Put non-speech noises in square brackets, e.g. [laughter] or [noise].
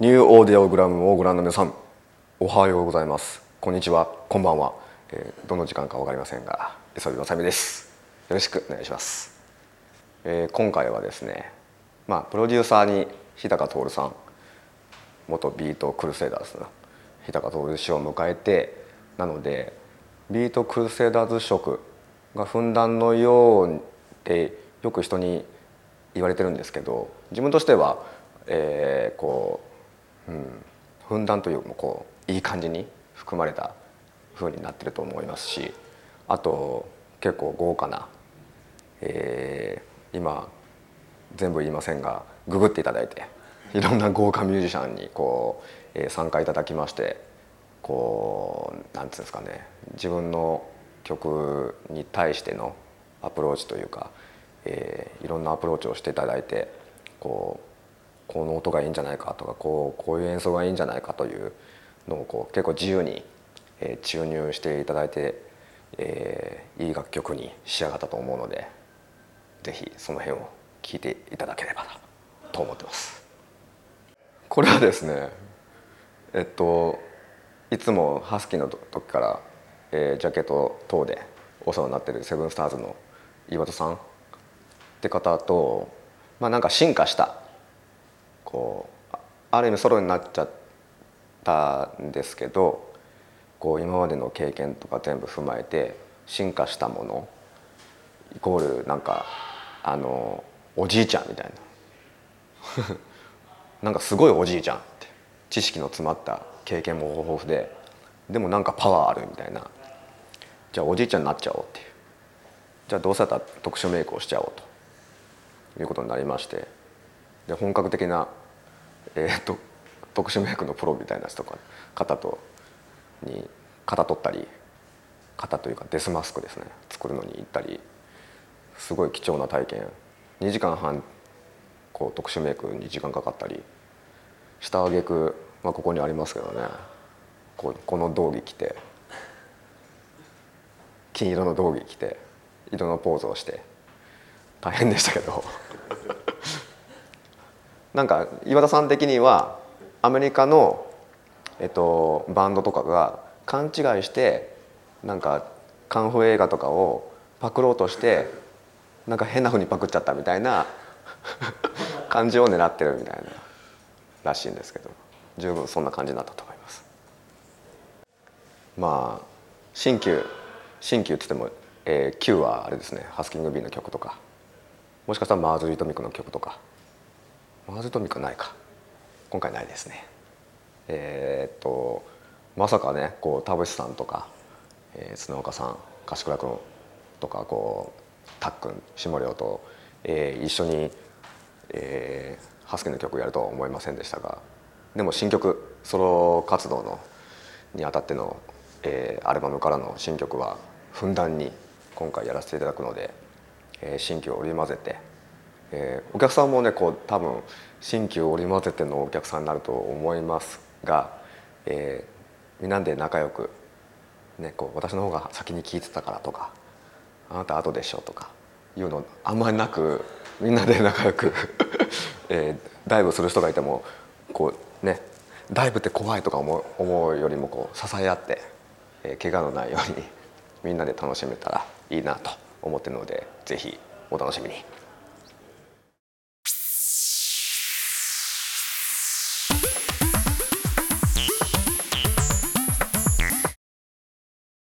ニューオーディオグラムをご覧の皆さんおはようございます。こんにちは。こんばんは、えーどの時間か分かりませんが磯部正文です。よろしくお願いします、えー今回はですねまあプロデューサーに日高央さん元ビートクルセイダーズの日高央氏を迎えてなのでビートクルセイダーズ色がふんだんのようでよく人に言われてるんですけど自分としては、えーこう、うん、ふんだんというかこういい感じに含まれた風になってると思いますしあと結構豪華な、えー今全部言いませんがググっていただいていろんな豪華ミュージシャンにこう、えー参加いただきましてこうなんていうんですかね自分の曲に対してのアプローチというか、えーいろんなアプローチをしていただいてこうこの音がいいんじゃないかとかこうこういう演奏がいいんじゃないかというのをこう結構自由に、えー注入していただいて、えーいい楽曲に仕上がったと思うのでぜひその辺を聞いていただければなと思ってます。これはですねえっといつもハスキーの時から、えージャケット等でお世話になってるセブンスターズの岩戸さんって方とまあなんか進化したこうある意味ソロになっちゃったんですけどこう今までの経験とか全部踏まえて進化したものイコールなんかあのおじいちゃんみたいな。[laughs] なんかすごいおじいちゃんって知識の詰まった経験も豊富ででもなんかパワーあるみたいな。じゃあおじいちゃんになっちゃおうっていう。じゃあどうせだったら特殊メイクをしちゃおうということになりましてで本格的な、えー、と特殊メイクのプロみたいな人とか方とに型取ったり型というかデスマスクですね。作るのに行ったりすごい貴重な体験。2時間半こう特殊メイクに時間かかったり下挙句、まあ、ここにありますけどね。こうこの道着着て金色の道着着て色のポーズをして大変でしたけど。なんか岩田さん的にはアメリカの、えっと、バンドとかが勘違いしてなんかカンフー映画とかをパクろうとしてなんか変な風にパクっちゃったみたいな [laughs] 感じを狙ってるみたいならしいんですけど十分そんな感じになったと思います。まあ新旧新旧って言っても、えー、旧はあれですねハスキングビーの曲とかもしかしたらマーズリートミックの曲とかマーズトミックないか。今回ないですね。えーっとまさかねこう田淵さんとか、えー、砂岡さん柏倉君とかこうたっくん下涼と、えー一緒に、えーハスキーの曲やるとは思いませんでしたがでも新曲ソロ活動のにあたっての、えーアルバムからの新曲はふんだんに今回やらせていただくので、えー新旧を織り交ぜて、えーお客さんもねこう多分新旧織り交ぜてのお客さんになると思いますが、えーみんなで仲良く、ね、こう私の方が先に聞いてたからとかあなた後でしょとかいうのあんまりなくみんなで仲良く、[laughs] えーダイブする人がいてもこうねダイブって怖いとか思う思うよりもこう支え合って、えー怪我のないようにみんなで楽しめたらいいなと思ってるのでぜひお楽しみに。